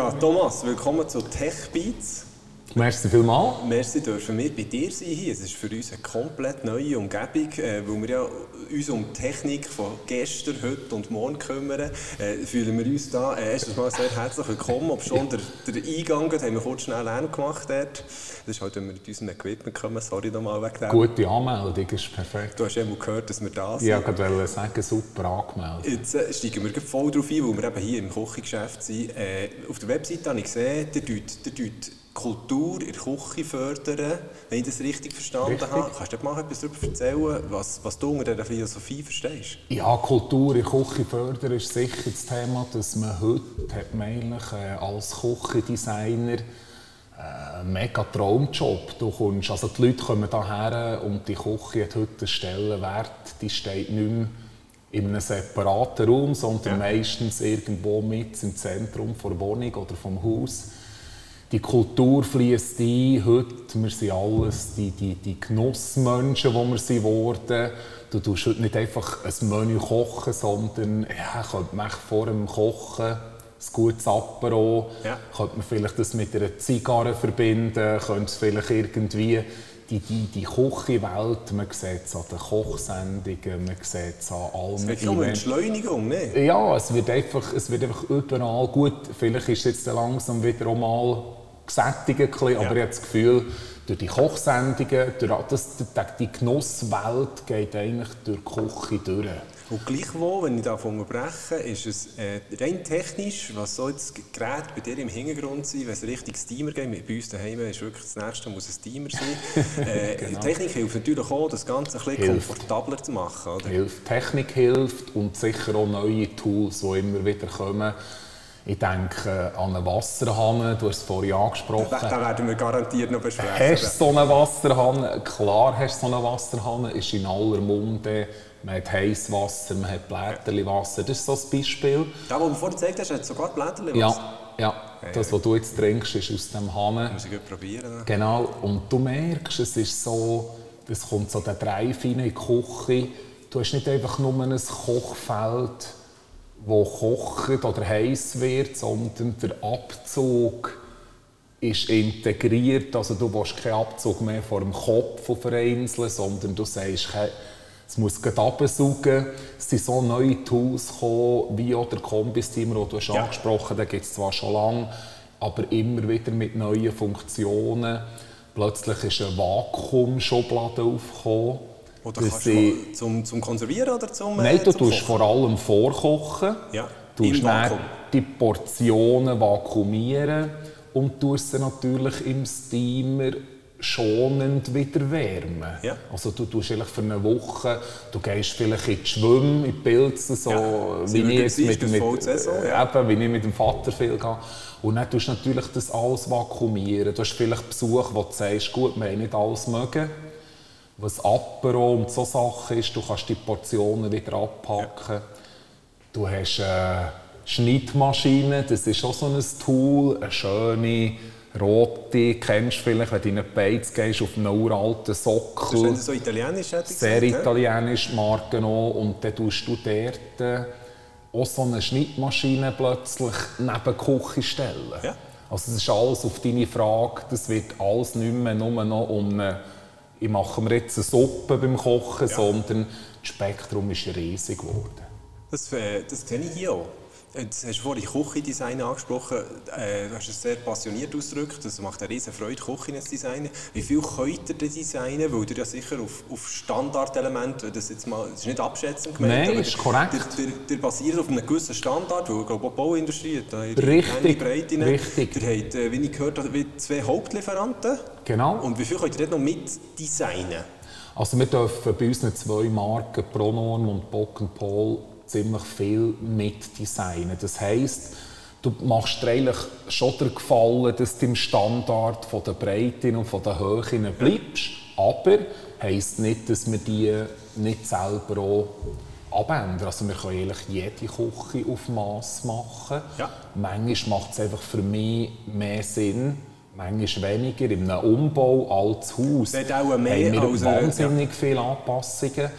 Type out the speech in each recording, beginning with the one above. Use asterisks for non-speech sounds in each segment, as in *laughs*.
Ja, Thomas, willkommen zu Tech Beats. Merci vielmals. Merci, dürfen wir bei dir sein hier. Es ist für uns eine komplett neue Umgebung, äh, weil wir ja uns um die Technik von gestern, heute und morgen kümmern. Äh, fühlen wir uns da äh, erstens mal sehr herzlich willkommen. Ob schon der, der Eingang, haben wir kurz schnell Lärm gemacht dort. Das ist halt, wenn wir mit unserem Equipment kommen. Sorry nochmal wegen dem. Gute Anmeldung, ist perfekt. Du hast ja mal gehört, dass wir da sind. Ja, ich wollte sagen, super angemeldet. Jetzt äh, steigen wir voll drauf ein, weil wir eben hier im Küchengeschäft sind. Äh, auf der Webseite habe ich gesehen, der tut Kultur in der Küche fördern, wenn ich das richtig verstanden richtig. habe. Kannst du dir mal etwas darüber erzählen, was, was du unter dieser Philosophie verstehst? Ja, Kultur in der Küche fördern ist sicher das Thema, dass man heute hat man eigentlich, äh, als Küchendesigner einen äh, mega Traumjob. Du kommst, also die Leute kommen hierher und die Küche hat heute einen Stellenwert, die steht nicht mehr in einem separaten Raum, sondern ja. meistens irgendwo mit im Zentrum der Wohnung oder vom Haus die Kultur fließt ein. Heute, wir sind alles die, die, die Genussmenschen, die wir sind worden. Du tust heute nicht einfach ein Menü kochen, sondern ja, könnte man vor dem Kochen ein gutes Apero, ja. könnte man vielleicht das mit einer Zigarre verbinden, könnte es vielleicht irgendwie die, die, die Küchenwelt, man sieht es an den Kochsendungen, man sieht es an allen Es wird eine Entschleunigung, ne? Ja, es wird, einfach, es wird einfach überall gut. Vielleicht ist es jetzt langsam wieder einmal gesättigt, aber ja. ich habe das Gefühl, durch die Kochsendungen, durch das, die Genusswelt geht eigentlich durch die Küche durch. Und gleichwohl, wenn ich davon unterbreche, ist es äh, rein technisch, was soll das Gerät bei dir im Hintergrund sein, wenn es richtig Steamer geht, bei uns daheim ist wirklich das Nächste, muss ein Steamer sein. *laughs* äh, genau. Technik hilft natürlich auch, das Ganze ein bisschen hilft. komfortabler zu machen. Oder? Hilft. Technik hilft und sicher auch neue Tools, die immer wieder kommen. Ich denke an einen Wasserhahn, du hast es vorhin angesprochen. Da werden wir garantiert noch besprechen. Hast du so einen Wasserhahn? Klar hast du so einen Wasserhahn, ist in aller Munde. Man hat Heißwasser, man hat Blätterliwasser. Das ist so ein Beispiel. Ja, wo du vorhin gezeigt hast, hat sogar Blätterliwasser. Ja, ja. das, was du jetzt trinkst, ist aus dem Hahn. Muss ich gut probieren. Genau. Und du merkst, es ist so, es kommt so der Dreif in die Küche. Du hast nicht einfach nur ein Kochfeld, wo kocht oder heiß wird, sondern der Abzug ist integriert. Also du willst keinen Abzug mehr vor dem Kopf vereinzeln, sondern du sagst, es muss absaugen. Es sind so neue Tools gekommen, wie auch der Kombis-Teamer, den du hast ja. angesprochen hast, den gibt es zwar schon lange, aber immer wieder mit neuen Funktionen. Plötzlich ist eine Vakuumschublade aufgekommen oder kannst du zum, zum Konservieren oder zum Nein, äh, du tust vor allem vorkochen. Ja, du tust die Portionen vakuumieren und tust sie natürlich im Steamer schonend wieder wärmen. Ja. Also du tust vielleicht für eine Woche, du gehst vielleicht in die Schwimme, in die Pilze, so ja. wie, ich mit, mit, Saison, ja. eben, wie ich mit dem Vater viel gehe. Und dann tust du natürlich das alles vakuumieren. Du hast vielleicht Besuch, wo du sagst, gut, wir haben nicht alles mögen was Apero und so Sachen ist. Du kannst die Portionen wieder abpacken. Ja. Du hast eine Schnittmaschine, das ist auch so ein Tool, eine schöne rote, kennst du vielleicht, wenn du in eine Beiz gehst, auf einen uralten Sockel. Das ist so italienisch, hätte ich Sehr gesagt, italienisch, Marken auch. Und dann tust du dort äh, auch so eine Schnittmaschine plötzlich neben die Küche stellen. Ja. Also das ist alles auf deine Frage, das wird alles nicht mehr nur noch um eine ich mache mir jetzt eine Suppe beim Kochen, ja. sondern das Spektrum ist riesig geworden. Das, äh, das kenne ich hier auch. Jetzt hast du vorhin Küchendesign angesprochen. Äh, du hast es sehr passioniert ausgedrückt. Das macht eine riesen Freude, Küchen zu designen. Wie viel könnt ihr designen? Weil ihr ja sicher auf, auf Standardelemente, das, jetzt mal, das ist nicht abschätzend gemeint, Nein, ist korrekt. Ihr, ihr, ihr basiert auf einem gewissen Standard, weil ich glaube, die Bauindustrie hat da richtig, Breite. Richtig. Ihr habt, äh, wie ich gehört habe, zwei Hauptlieferanten. Genau. Und wie viel könnt ihr dort noch mit designen? Also wir dürfen bei unseren zwei Marken, Pronorm und Bock Paul, ziemlich viel mitdesignen. Das heisst, du machst dir eigentlich schon den Gefallen, dass du im Standard von der Breite und von der Höhe bleibst. Aber heisst nicht, dass wir die nicht selber auch abändern. Also wir können eigentlich jede Küche auf Maß machen. Ja. Manchmal macht es einfach für mich mehr Sinn, manchmal weniger. Einem Umbau als Haus auch mehr haben wir wahnsinnig viele Anpassungen.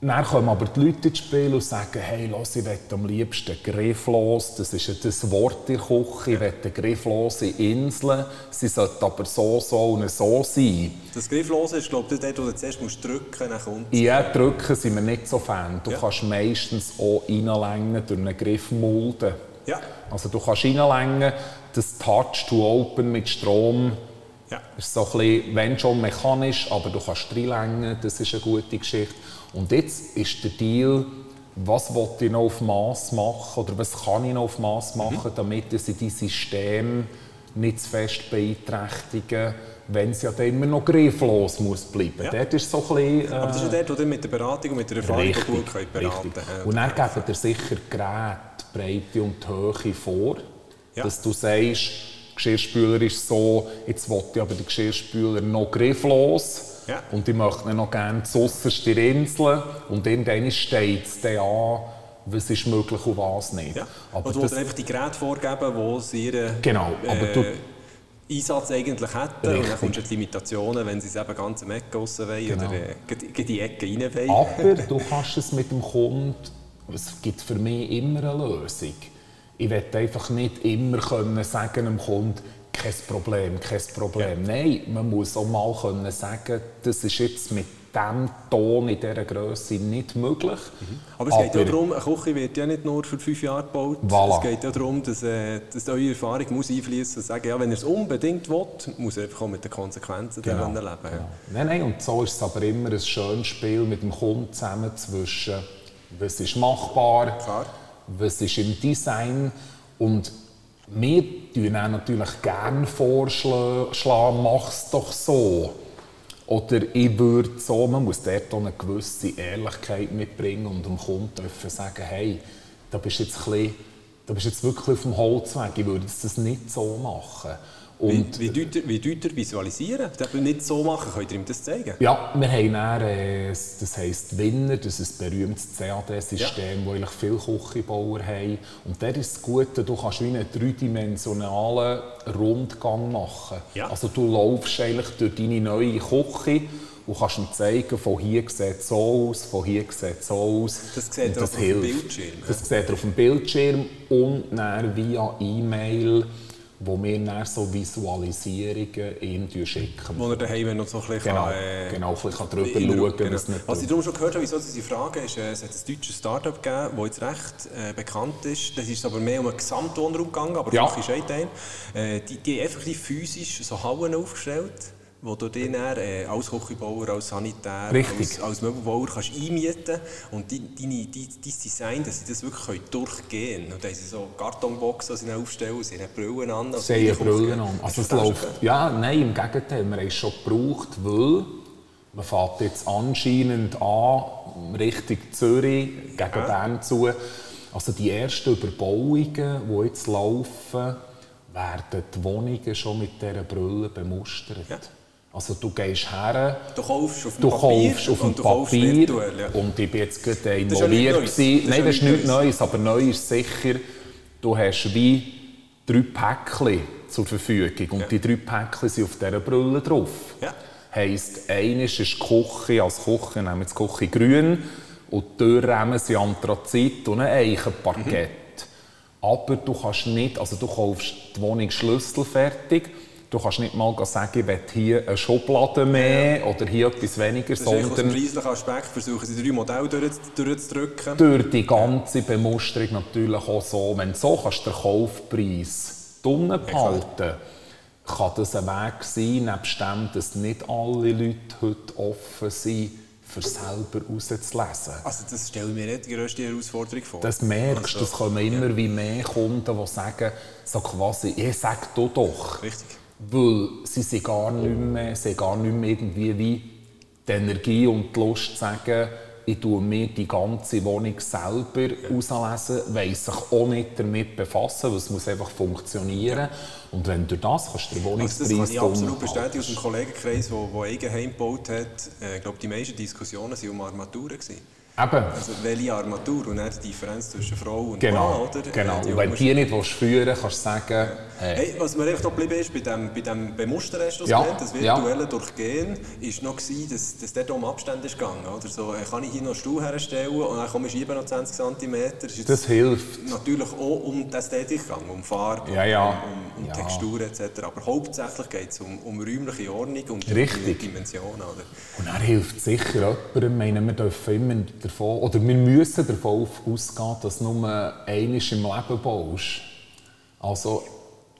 Dann kommen aber die Leute ins Spiel und sagen, hey, los, ich will am liebsten grifflos, das ist ja das Wort in der Küche, ich will eine grifflose Insel, sie sollte aber so, so und so sein. Das Grifflose ist, glaube ich, dort, wo du zuerst musst drücken musst. Ja, drücken sind wir nicht so Fan. Du ja. kannst meistens auch reinlängen durch einen Griffmulden. Ja. Also du kannst reinlängen, das Touch to Open mit Strom ja. ist so ein bisschen, wenn schon mechanisch, aber du kannst reinlängen, das ist eine gute Geschichte. Und jetzt ist der Deal, was will ich noch auf Maß machen oder was kann ich noch auf Maß mhm. machen, mhm. damit sie die System nicht zu fest beeinträchtigen, wenn es ja dann immer noch grifflos muss bleiben. Ja. Dort ist so ein bisschen, äh, Aber das ist ja dort, wo mit der Beratung und mit der Erfahrung richtig, gut könnt beraten könnt. Und dann geben dir sicher Geräte, Breite und Höhe vor, ja. dass du sagst, Geschirrspüler ist so, jetzt will ich aber den Geschirrspüler noch grifflos ja. Und ich möchte noch gerne zuerst die Insel und irgendwann steht es dann an, was ist möglich und was nicht. Ja. Aber du einfach die Geräte vorgeben, die sie ihren genau, aber du, äh, Einsatz eigentlich hätten. Richtig. Und dann kommst du die Limitationen, wenn sie es eben ganz am Ecke raus wollen genau. oder äh, die Ecke rein wollen. Aber *laughs* du kannst es mit dem Kunden, es gibt für mich immer eine Lösung. Ich will einfach nicht immer können sagen dem Kunden, kein Problem, kein Problem. Ja. Nein, man muss auch mal können sagen, das ist jetzt mit diesem Ton in dieser Größe nicht möglich. Mhm. Aber es geht ja darum, eine Küche wird ja nicht nur für fünf Jahre gebaut. Voilà. Es geht ja darum, dass, äh, dass eure Erfahrung muss einfließen und sagen, ja, wenn ihr es unbedingt will, muss er einfach auch mit den Konsequenzen genau. leben. Genau. Nein, nein, und so ist es aber immer ein schönes Spiel mit dem Kunden zusammen zwischen, was ist machbar, Klar. was ist im Design und wir tun natürlich gerne vorschlagen, mach es doch so. Oder ich würde so, man muss dort eine gewisse Ehrlichkeit mitbringen und dem Kunden dürfen sagen, hey, da bist jetzt, bisschen, da bist jetzt wirklich auf dem Holzweg, ich würde das nicht so machen. Und wie, wie, deuter, wie deuter visualisieren? Das nicht so machen, könnt ihr ihm das zeigen? Ja, wir haben dann, äh, das heisst Winner, das ist ein berühmtes CAD-System, ja. das viele Küchenbauer haben. Und der ist das Gute, du kannst wie einen dreidimensionalen Rundgang machen. Ja. Also du laufst eigentlich durch deine neue Küche und kannst ihm zeigen, von hier sieht es so aus, von hier sieht es so aus. Das sieht er auf dem Bildschirm? Das sieht er auf dem Bildschirm und dann via E-Mail wo wir dann so Visualisierungen ihm schicken. Wo er daheim noch so ein bisschen genau, kann, äh, genau, kann drüber schauen genau. Was ich darum schon gehört habe, wieso diese Frage ist, äh, es hat ein deutsches Start-up gegeben, das jetzt recht äh, bekannt ist. Das ist aber mehr um einen Gesamtwohnraum gegangen, aber ja. ist ein Teil. Äh, die, die haben einfach physisch so Hallen aufgestellt wo du dich dann, äh, als Küchenbauer, als Sanitär, als, als, Möbelbauer kannst einmieten und dein, dein, dein Design, dass sie das wirklich durchgehen können. Und dann haben sie so Kartonboxen, die sie aufstellen, sie haben Brillen an. Sie haben Brillen an. Also es läuft, ja, nein, im Gegenteil, wir haben es schon gebraucht, weil man fährt jetzt anscheinend an, Richtung Zürich, gegen ja. Bern zu. Also die ersten Überbauungen, die jetzt laufen, werden die Wohnungen schon mit dieser Brille bemustert. Ja. Also du gehst her, du kaufst auf dem Papier, auf dem Papier virtuell, ja. und ich bin jetzt gerade involviert. Das ist Nein, das ist nichts Neues, aber neu ist sicher, du hast wie drei Päckchen zur Verfügung und ja. die drei Päckchen sind auf dieser Brille drauf. Ja. Heisst, eines ist die Küche, als Küche nehmen wir die Küche grün und die Türrahmen sind Anthrazit und ein Eichenparkett. Mhm. Aber du kannst nicht, also du kaufst die Wohnung schlüsselfertig Du kannst nicht mal sagen, ich will hier eine Schublade mehr oder hier etwas weniger, das sondern... Aus dem preislichen Aspekt versuchen sie drei Modelle durchzudrücken. Durch die ganze Bemusterung natürlich auch so. Wenn du so kannst den Kaufpreis unten behalten ja, kann das ein Weg sein, nebst dem, dass nicht alle Leute heute offen sind, für selber rauszulesen. Also das stelle ich mir nicht die grösste Herausforderung vor. Das merkst du, es kommen immer ja. wie mehr Kunden, die sagen, so quasi, ich sag du doch. Richtig weil sie sind gar nicht mehr, sie gar nicht mehr irgendwie wie die Energie und die Lust zu sagen, ich tue mir die ganze Wohnung selber auslesen, weiss sich auch nicht damit befassen, weil es muss einfach funktionieren. Und wenn du das kannst, den Wohnungspreis also Das kann ich absolut bestätigen aus dem Kollegenkreis, der Eigenheim gebaut hat. Äh, ich glaube, die meisten Diskussionen waren um Armaturen. Gewesen. Eben. Also welche Armatur und dann die Differenz zwischen Frau und Genau, Mann, oder? genau. Äh, die Und wenn du die nicht willst führen kannst du sagen, hey, Hey, was mir einfach noch geblieben ist, bei dem, bei dem Bemustern, hast du das Ja, genannt, das ja. virtuelle Durchgehen, ist noch gewesen, dass, dass dort um Abstand ist gegangen. Oder so, äh, kann ich hier noch einen Stuhl herstellen und dann komme ich schieben noch 20 cm. Das das hilft. natürlich auch um die Ästhetik gegangen, um Farbe, Ja, ja. um, um Ja. Textur etc. Aber hauptsächlich geht es um, um räumliche Ordnung und Richtig. Dimensionen. Oder? Und er hilft sicher jemandem. Ich meine, wir dürfen immer davon, oder wir müssen davon ausgehen, dass nur einmal im Leben baust. Also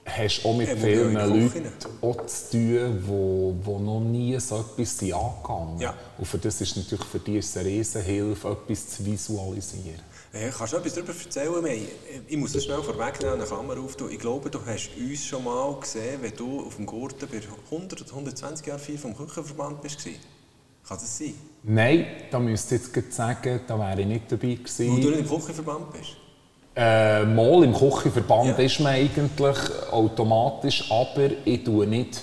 hast du auch mit Ja, vielen die Leuten auch zu tun, wo, wo noch nie so etwas angegangen Ja. Und für das ist natürlich für dich eine Riesenhilfe, etwas zu visualisieren. Äh, kannst du etwas darüber erzählen? Ich muss das schnell vorwegnehmen, eine Klammer auftun. Ich glaube, du hast uns schon mal gesehen, wenn du auf dem Gurten bei 100 oder 120 Jahren vier vom Küchenverband bist. Kann das sein? Nein, da müsste ich jetzt sagen, da wäre ich nicht dabei gewesen. Weil du nicht im Küchenverband bist? Äh, mal im Küchenverband Ja. ist man eigentlich automatisch, aber ich tue nicht.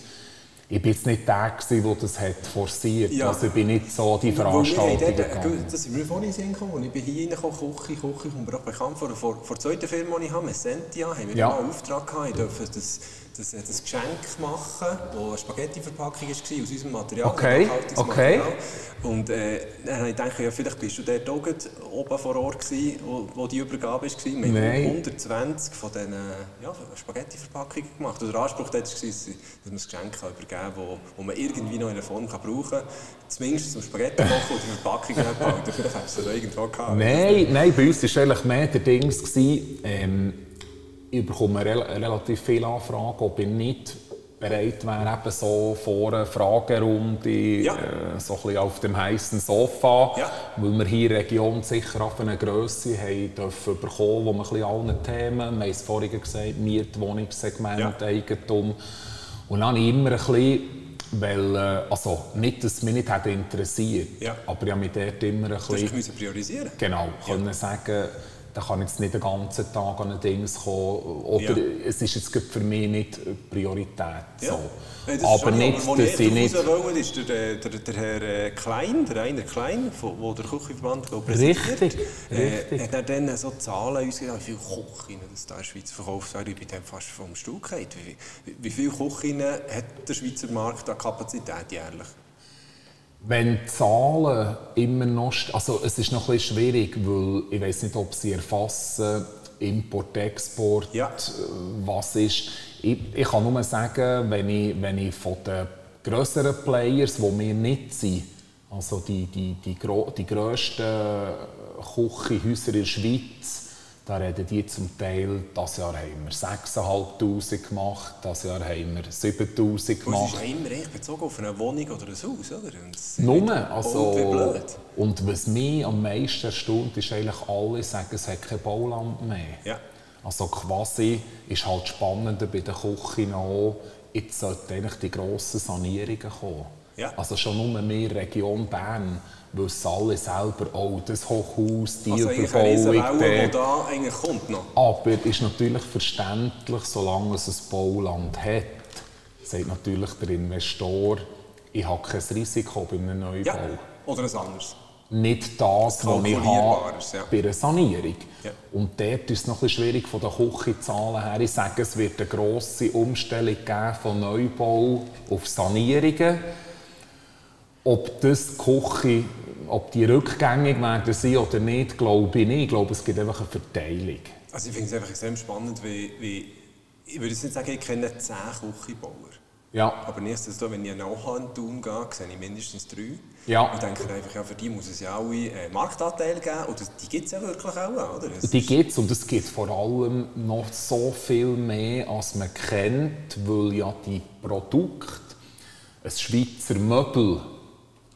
Ich bin jetzt nicht der, gewesen, der das hat forciert Ja. Also ich bin nicht so die äh, gegangen. Das sind wir vorhin in den Sinn gekommen, als ich bin hier reingekommen, Küche, Küche, mir auch bekannt vor. Vor, vor der zweiten Firma, die ich habe, Messentia, haben wir Ja. einen Auftrag gehabt, ich durfte das, das, das Geschenk machen, das eine Spaghetti-Verpackung war, aus unserem Material, Okay, nachhaltiges okay. Material. Und äh, dann habe ich gedacht, ja, vielleicht bist du dort auch oben vor Ort gewesen, wo, wo die Übergabe war. Wir haben Nein. 120 von diesen ja, Spaghetti-Verpackungen gemacht. Und der Anspruch dort war, dass man ein Geschenk übergeben kann, das wo man irgendwie noch in einer Form kann brauchen kann. Zumindest zum Spaghetti kochen und die Verpackung nicht behalten. Vielleicht hast du es irgendwo gehabt. Nein, nein, bei uns war eigentlich mehr der Dings, ähm, ich bekomme rel relativ viele Anfragen, ob ich nicht bereit wäre, eben so vor einer Fragerunde, Ja. äh, so ein bisschen auf dem heißen Sofa, Ja. weil wir hier in der Region sicher auf eine Grösse haben dürfen bekommen, wo wir ein bisschen allen Themen, wir haben es vorhin gesagt, Miet, Wohnungssegment, Ja. Eigentum. Und dann immer ein bisschen, weil, also nicht, dass es mich nicht hätte interessiert, Ja. aber ich habe mich dort immer ein Du bisschen... musst priorisieren. Genau, können sagen, da kann jetzt nicht den ganzen Tag an ein Ding kommen. Oder Ja. es ist jetzt für mich nicht Priorität. Ja. So. Äh, ist Aber nicht, aber dass ich nicht... wollte, ist der, der, der, Herr äh, Klein, der Rainer Klein, wo der Küchenverband präsentiert. Richtig, Äh, richtig. hat er dann so Zahlen uns gesagt, wie viele Küchen es in der Schweiz verkauft werden. Ich bin dann fast vom Stuhl gefallen. Wie, wie, wie viele Küchen hat der Schweizer Markt an Kapazität jährlich? Wenn die Zahlen immer noch... Also es ist noch ein bisschen schwierig, weil ich weiß nicht, ob sie erfassen, Import, Export, Ja. was ist. Ich, ich kann nur sagen, wenn ich, wenn ich von den grösseren Players, die wir nicht sind, also die, die, die, die grössten Küchenhäuser in der Schweiz, da reden die zum Teil, dieses Jahr haben wir 6'500 gemacht, dieses Jahr haben wir 7'000 Und es ist gemacht. ja immer echt bezogen auf eine Wohnung oder ein Haus, oder? Nur, also, blöd. und was mich am meisten erstaunt, ist eigentlich, alle sagen, es hat kein Bauland mehr. Ja. Also quasi ist halt spannender bei der Küche noch, jetzt sollten eigentlich die grossen Sanierungen kommen. Ja. Also schon nur mehr Region Bern wissen alle selber, oh, das Hochhaus, die Also Überbauung Welle, die da eigentlich kommt noch. Aber ist natürlich verständlich, solange es ein Bauland hat, sagt natürlich der Investor, ich habe kein Risiko bei einem Neubau. Ja. Oder ein anderes. Nicht das, was ich habe ja. bei einer Sanierung. Ja. Und dort ist es noch ein bisschen schwierig von den Küchenzahlen her. Ich sage, es wird eine grosse Umstellung geben von Neubau auf Sanierungen. Ob das die Küche, ob die rückgängig werden sein oder nicht, glaube ich nicht. Ich glaube, es gibt einfach eine Verteilung. Also ich finde es einfach extrem spannend, wie, wie ich würde jetzt nicht sagen, ich kenne zehn Küchenbauer. Ja, Aber nichtsdestotrotz, wenn ich in Thun gehe, sehe ich mindestens drei. Ja. Und denke einfach, ja, für die muss es ja alle äh, Marktanteil geben. Das, die gibt es ja wirklich auch, oder? Es Die gibt es und es gibt vor allem noch so viel mehr, als man kennt, weil ja die Produkte, ein Schweizer Möbel,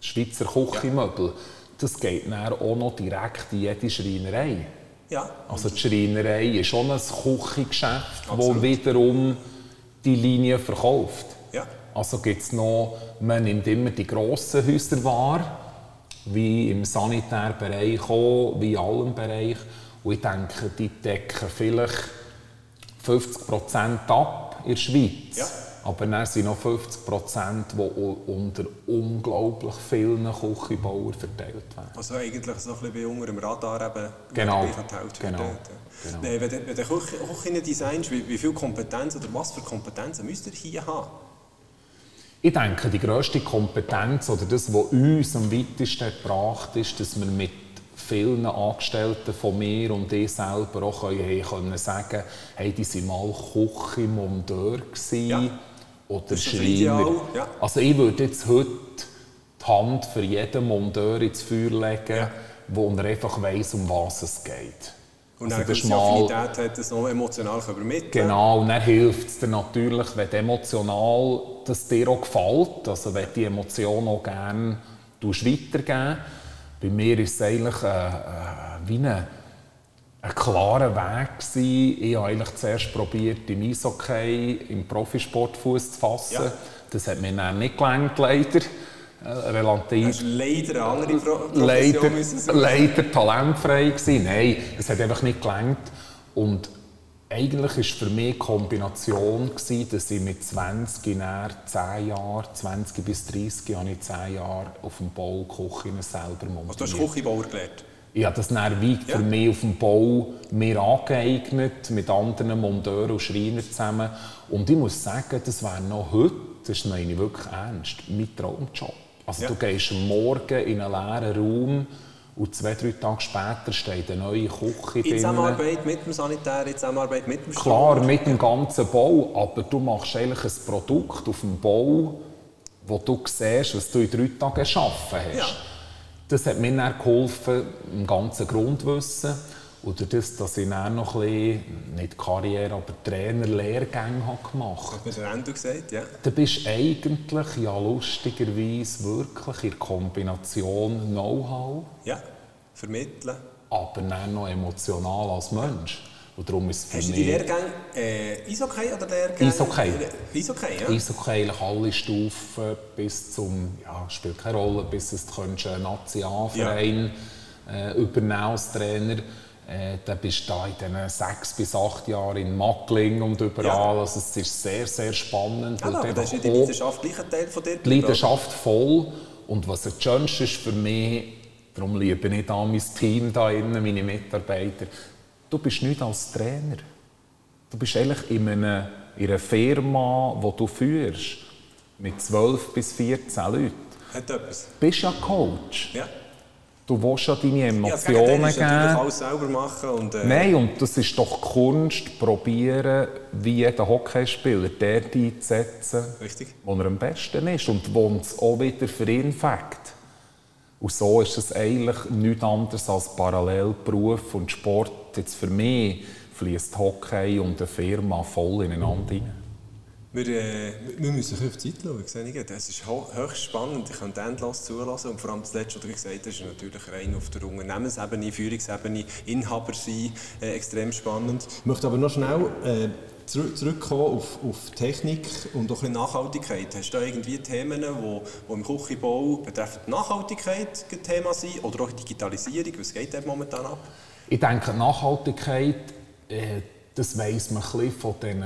Schweizer Küchenmöbel, das geht dann auch noch direkt in jede Schreinerei. Ja. Also die Schreinerei ist schon ein Küchengeschäft, das wiederum die Linie verkauft. Ja. Also gibt noch, man nimmt immer die grossen Häuser wahr, wie im Sanitärbereich auch, wie in allen Bereichen. Und ich denke, die decken vielleicht 50 Prozent ab in der Schweiz. Ja. Aber dann sind noch 50 Prozent, die unter unglaublich vielen Küchenbauern verteilt werden. Also eigentlich so ein bisschen unter dem Radar eben genau. verteilt genau. genau. Wenn, wenn, wenn du Küchen designst, wie, wie viel Kompetenz oder was für Kompetenzen müsst ihr hier haben? Ich denke, die grösste Kompetenz oder das, was uns am weitesten gebracht ist, dass wir mit vielen Angestellten von mir und ich selber auch können, können sagen hey, die waren mal Küchenmonteur ja. Oder Schreiner. Ja. Also ich würde jetzt heute die Hand für jeden Monteur ins Feuer legen, ja. wo er einfach weiss, um was es geht. Und also dann mal, Affinität hat, das noch emotional übermitteln Genau, und dann hilft es dir natürlich, wenn emotional das dir auch gefällt, also wenn die Emotion auch gerne weitergeben Bei mir ist es eigentlich äh, äh, wie ein, ein klarer Weg gewesen. Ich habe eigentlich zuerst probiert, im Eishockey, im Profisport Fuß zu fassen. Ja. Das hat mir dann nicht gelangt, leider. Äh, relativ. Das ist leider eine andere Profession. Leider, leider talentfrei gewesen. Nein, es hat einfach nicht gelangt. Und eigentlich war für mich die Kombination, gewesen, dass ich mit 20 nach 10 Jahren, 20 bis 30 habe ich 10 Jahre auf dem Bau Küchen selber montiert. Also du hast Küchenbauer gelernt? Ich habe das dann wie ja. für mich auf dem Bau mir angeeignet, mit anderen Monteuren und Schreinern zusammen. Und ich muss sagen, das wäre noch heute, das meine ich wirklich ernst, mein Traumjob. Also ja. du gehst Morgen in einen leeren Raum und zwei, drei Tage später steht eine neue Küche In Zusammenarbeit mit dem Sanitär, in Zusammenarbeit mit dem Klar, Strom. mit dem ganzen Bau, aber du machst eigentlich ein Produkt auf dem Bau, wo du siehst, was du in drei Tagen geschaffen hast. Ja. Das hat mir dann geholfen, im ganzen Grundwissen. Oder das, dass ich dann noch ein bisschen, nicht Karriere, aber Trainerlehrgänge gemacht habe. Was hast du gesagt, ja? Du bist eigentlich ja lustigerweise wirklich in Kombination Know-how. Ja, vermitteln. Aber dann noch emotional als Mensch. Und darum ist Hast du die Lehrgänge äh, Eishockey oder Lehrgänge? Eishockey. Eishockey, ja. Eishockey, alle Stufen bis zum, ja, spielt keine Rolle, bis es einen Nationalverein ja. äh, übernehmen als Trainer. Äh, dann bist du da in diesen sechs bis acht Jahren in Mackling und überall. Ja. Also es ist sehr, sehr spannend. Ja, aber das ist die Leidenschaft gleich ein Teil von dir? Die Leidenschaft voll. Und was das Schönste ist für mich, darum liebe ich da mein Team da innen, meine Mitarbeiter, du bist nicht als Trainer. Du bist eigentlich in einer, in einer Firma, die du führst, mit 12 bis 14 Leuten. Hat etwas. Du bist ja Coach. Ja. Du willst ja deine Emotionen ja, geben. alles selber machen. Und, äh... Nein, und das ist doch Kunst, probieren, wie jeder Hockeyspieler, der einzusetzen, Richtig. wo er am besten ist und wo es auch wieder für ihn fängt. Und so ist es eigentlich nichts anderes als Parallelberuf und Sport. Jetzt für mich fließt Hockey und eine Firma voll ineinander hinein. Wir, äh, wir müssen auf die Zeit schauen. Das ist höchst spannend. Ich könnte endlos zulassen. Und vor allem das Letzte, was du gesagt hast, ist natürlich rein auf der Unternehmensebene, Führungsebene, Inhaber sein, äh, extrem spannend. Ich möchte aber noch schnell äh, zurück, zurückkommen auf, auf Technik und auch ein Nachhaltigkeit. Hast du da irgendwie Themen, die im Küchenbau betreffend Nachhaltigkeit ein Thema sind oder auch Digitalisierung? Was geht da momentan ab? Ich denke, Nachhaltigkeit äh, das weiss man ein von den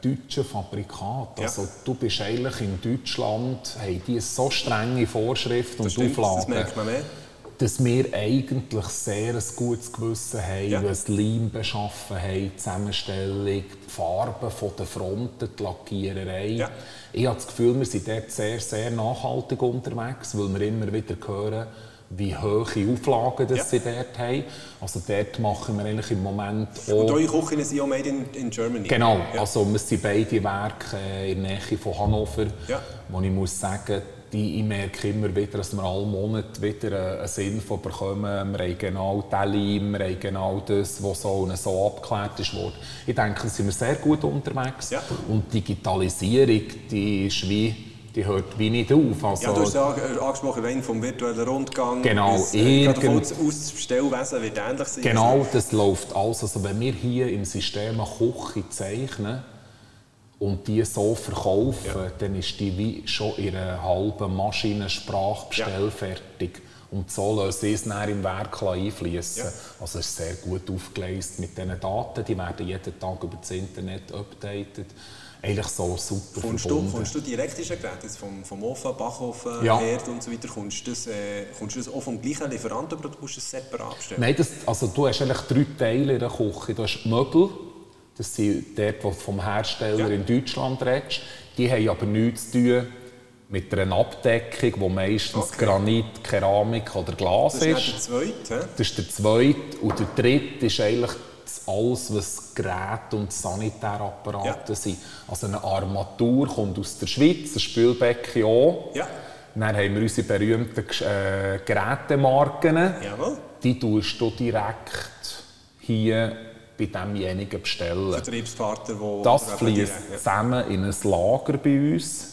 deutschen Fabrikaten. Ja. Also, du bist eigentlich in Deutschland, haben die so strenge Vorschriften und stimmt, Auflagen. Das merkt man mehr dass wir eigentlich sehr ein gutes Gewissen haben, ja. was Leim beschaffen haben, die Zusammenstellung, die Farben von der Fronten, die Lackiererei. Ja. Ich habe das Gefühl, wir sind dort sehr, sehr nachhaltig unterwegs, weil wir immer wieder hören, wie hohe Auflagen das ja. sie dort haben. Also dort machen wir eigentlich im Moment auch... Und eure Küchen sind auch made in, in Germany? Genau, ja. also wir sind beide Werke äh, in der Nähe von Hannover, ja. wo ich muss sagen, die, ich merke immer wieder, dass wir alle Monate wieder einen Sinn von bekommen. Wir haben genau den Leim, wir haben genau das, was so, so abgeklärt ist worden. Ich denke, da sind wir sehr gut unterwegs. Ja. Und Digitalisierung, die ist wie die hört wie nicht auf. Also, ja, du hast ja angesprochen, rein vom virtuellen Rundgang genau, bis, äh, aus das Bestellwesen wird ähnlich sein. Genau, das läuft alles. Also wenn wir hier im System eine Küche zeichnen und die so verkaufen, ja. dann ist die wie schon in einer halben Maschinensprache bestellfertig. Ja. Und so lassen sie es dann im Werk einfließen. Ja. Also es ist sehr gut aufgeleistet mit diesen Daten. Die werden jeden Tag über das Internet updated. Eigentlich so super kommst verbunden. Du, kommst du direkt ins Gerät, jetzt vom, vom Ofen, Backofen, Ja. Herd und so weiter, kommst du das, äh, kommst du das auch vom gleichen Lieferanten oder musst du es separat bestellen? Nein, das, also du hast eigentlich drei Teile in der Küche. Du hast die Möbel, das sind dort, wo du vom Hersteller Ja. in Deutschland redest. Die haben aber nichts zu tun mit einer Abdeckung, die meistens Okay. Granit, Keramik oder Glas Das ist ist. dann der zweite. Das ist der zweite. Und der dritte ist eigentlich das alles, was Geräte und Sanitärapparate Ja. sind. Also eine Armatur kommt aus der Schweiz, ein Spülbecken auch. Ja, Dann haben wir unsere berühmten äh, Gerätemarken. jawohl. Die tust du direkt hier bei demjenigen bestellen. Vertriebspartner, die... Das fließt ja. zusammen in ein Lager bei uns.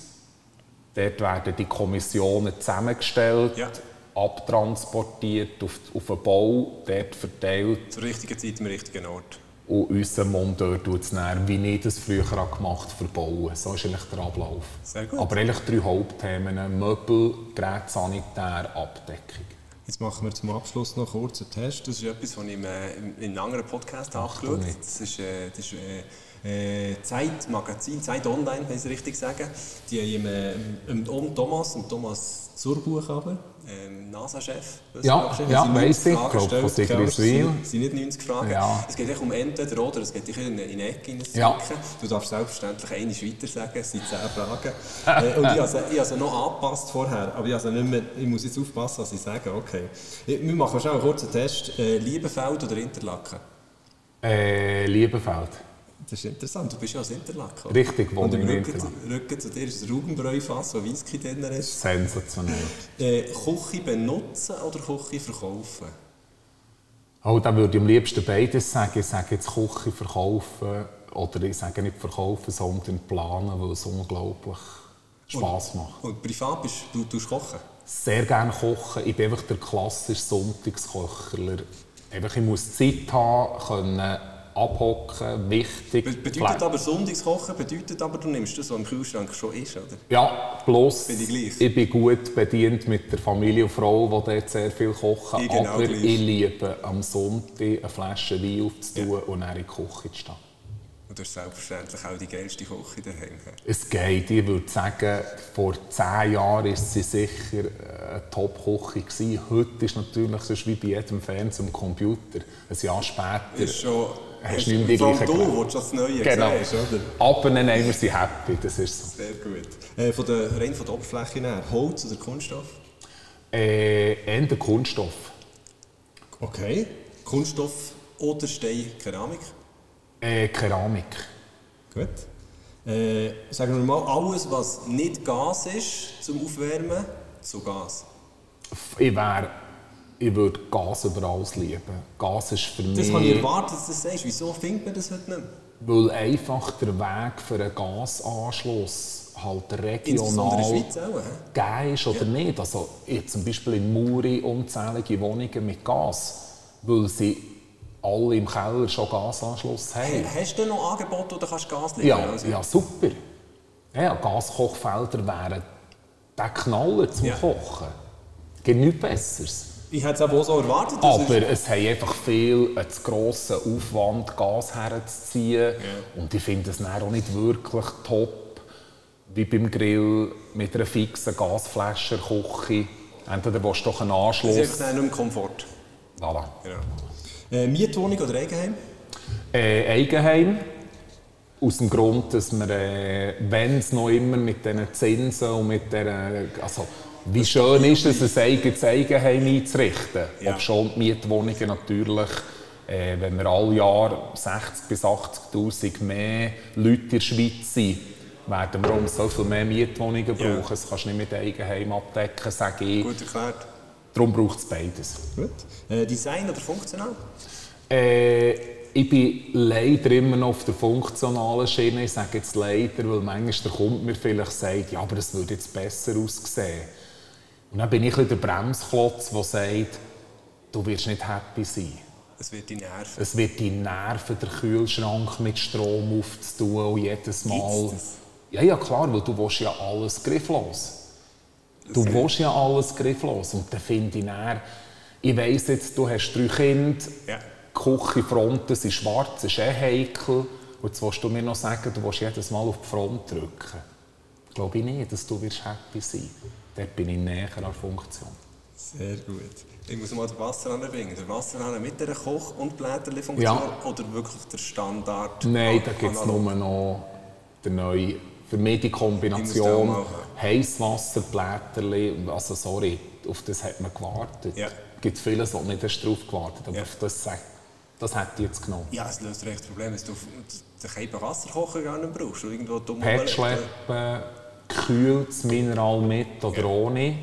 Dort werden die Kommissionen zusammengestellt, Ja. Abtransportiert auf, auf den Bau, dort verteilt. Zur richtigen Zeit am richtigen Ort. Und unser Monteur tut es dann, wie ich das früher gemacht habe, verbauen. So ist eigentlich der Ablauf. Sehr gut. Aber eigentlich drei Hauptthemen: Möbel, Gerät, Sanitär, Abdeckung. Jetzt machen wir zum Abschluss noch kurz einen Test. Das ist etwas, was ich äh, in einem anderen Podcast angeschaut habe. Das ist, äh, das ist äh, äh, Zeitmagazin, Zeit Online, wenn ich es richtig sagen. Die haben im, äh, im Thomas, im Thomas Zurbuch aber, ähm, NASA-Chef. Ja, ja, sie 90 weiss ich, Fragen glaub, von gell? Es sind nicht 90 Fragen. Ja. Es geht echt um entweder oder, es geht dich in eine, in Ecke hineinzudrücken. Ja. Du darfst selbstverständlich eine weiter sagen, es sind 10 Fragen. äh, und ich habe sie, habe sie noch angepasst vorher, aber ich, sie nicht mehr, ich muss jetzt aufpassen, was ich sage. Okay. Wir machen schnell einen kurzen Test. Äh, Liebenfeld oder Interlaken? Äh, Liebefeld. Das ist interessant, du bist ja aus Interlaken. Richtig, Und wohne im Rücken. Rücken zu dir ist ein Raubenbräufass, wo Whisky drin ist. Sensationell. Äh, Küche benutzen oder Küche verkaufen? Oh, dann würde ich am liebsten beides sagen. Ich sage jetzt Küche verkaufen oder ich sage nicht verkaufen, sondern planen, weil es unglaublich Spass macht. Und privat bist du, du kochen? Sehr gerne kochen. Ich bin einfach der klassische Sonntagskocherler. Einfach, ich muss Zeit haben, können abhocken, wichtig. Be bedeutet aber Sonntagskochen, bedeutet aber, du nimmst das, was im Kühlschrank schon ist, oder? Ja, bloß Bin ich ich bin gut bedient mit der Familie und Frau, die dort sehr viel kochen. Ich genau aber gleich. ich liebe am Sonntag eine Flasche Wein aufzutun und dann in die Küche zu stehen. Und du hast selbstverständlich auch die geilste Küche daheim. Es geht. Ich würde sagen, vor zehn Jahren war sie sicher äh, eine Top-Küche. Heute ist natürlich sonst wie bei jedem Fan zum Computer. Ein Jahr später Ist schon... hast ist- du nicht mehr die vor allem gleiche du, du das Neue Genau. siehst, oder? Aber dann haben wir sie happy, das ist so. Sehr gut. Äh, von der, rein von der Oberfläche her, Holz oder Kunststoff? Äh, eher Kunststoff. Okay. Kunststoff oder Stein, Keramik? Äh, Keramik. Gut. Äh, sagen wir mal, alles, was nicht Gas ist zum Aufwärmen, zu Gas. Ich wäre... Ich würde Gas über alles lieben. Gas ist für mich... Das habe ich erwartet, dass du das sagst. Wieso findet man das heute nicht? Weil einfach der Weg für einen Gasanschluss halt regional gegeben ist oder nicht. Also ich zum Beispiel in Muri unzählige Wohnungen mit Gas, weil sie alle im Keller schon Gasanschluss haben. Hast du noch Angebote, wo du kannst Gas liefern Ja, Also, ja super. Ja, Gaskochfelder wären der Knaller zum Ja. Kochen. Gibt nichts Besseres. Ich hätte es aber auch so erwartet. Aber es haben einfach viel einen zu grossen Aufwand, Gas herzuziehen. Und ich finde es auch nicht wirklich top, wie beim Grill mit einer fixen Gasflasche in der Küche. Entweder willst du doch einen Das ist Anschluss. einfach nicht mehr Komfort. Voilà. Genau. Äh, Mietwohnung oder Eigenheim? Äh, Eigenheim. Aus dem Grund, dass wir, äh, wenn es noch immer mit diesen Zinsen und mit der, also wie schön ist es, ein eigenes Eigenheim einzurichten. Ja. Ob schon die Mietwohnungen natürlich, äh, wenn wir alle Jahr 60 bis 80'000 mehr Leute in der Schweiz sind, werden wir um so viel mehr Mietwohnungen Ja. brauchen. Das kannst du nicht mit Eigenheim abdecken, sage ich. Gut erklärt. Darum braucht es beides. Gut. Äh, Design oder funktional? Äh, ich bin leider immer noch auf der funktionalen Schiene. Ich sage jetzt leider, weil manchmal der Kunde mir vielleicht sagt, ja, aber es würde jetzt besser aussehen. Und dann bin ich ein der Bremsklotz, der sagt, du wirst nicht happy sein. Es wird dich nerven. Es wird dich nerven, den Kühlschrank mit Strom aufzutun und jedes Mal... Das? Ja, ja, klar, weil du willst ja alles grifflos. Du willst ja alles grifflos. Und dann finde ich dann, ich weiss jetzt, du hast drei Kinder, Ja. die Küchenfronten sind schwarz, ist eh heikel. Und jetzt willst du mir noch sagen, du willst jedes Mal auf die Front drücken. Glaube ich nicht, dass du wirst happy sein Dort bin ich näher an der Funktion. Sehr gut. Ich muss mal den Wasserhahn bringen. Der Wasserhahn mit der Koch- und Blätterli-Funktion Ja. oder wirklich der Standard? Nein, da gibt es Analog? nur noch den neuen. Für mich die Kombination Heißwasser, Blätterli, also sorry, auf das hat man gewartet. Ja. Es gibt vieles, wo nicht erst drauf gewartet aber Ja. auf das, das hätte ich jetzt genommen. Ja, es löst recht das Problem, dass du den Käfer Wasserkocher gar nicht brauchst. Du irgendwo dumm Pet rumlegst. schleppen, kühltes Mineral mit oder ohne.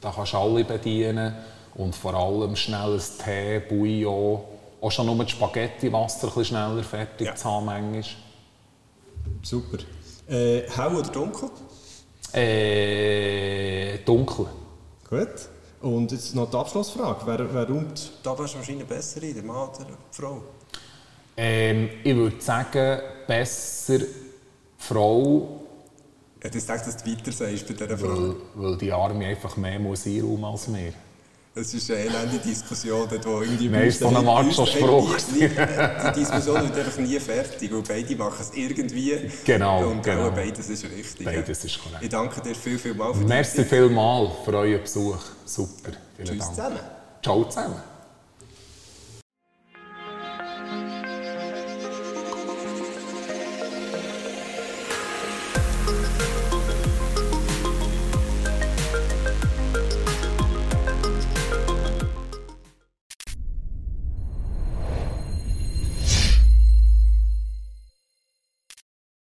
Da kannst du alle bedienen. Und vor allem schnelles Tee, Bouillon. Auch schon nur das Spaghetti-Wasser ein bisschen schneller fertig Ja. zu haben manchmal. Super. Äh, hell oder dunkel? Äh, dunkel. Gut. Und jetzt noch die Abschlussfrage. Wer, wer räumt? Da wärst du wahrscheinlich besser in, der Mann oder die Frau? Ähm, ich würde sagen, besser Frau, Ja, das denke, dass du weiter sagst bei dieser Frage. weil, weil die Arme einfach mehr muss einräumen als mir. Das ist eine elende Diskussion, dort, wo irgendwie... Nein, ist so ein Macho-Spruch. Die, die Diskussion wird einfach nie fertig, weil beide machen es irgendwie. Genau, Und genau. beides ist richtig. Beides ist korrekt. Ich danke dir viel, viel mal für Merci Zeit. vielmals für euren Besuch. Super. Vielen Tschüss Dank. zusammen. Ciao zusammen.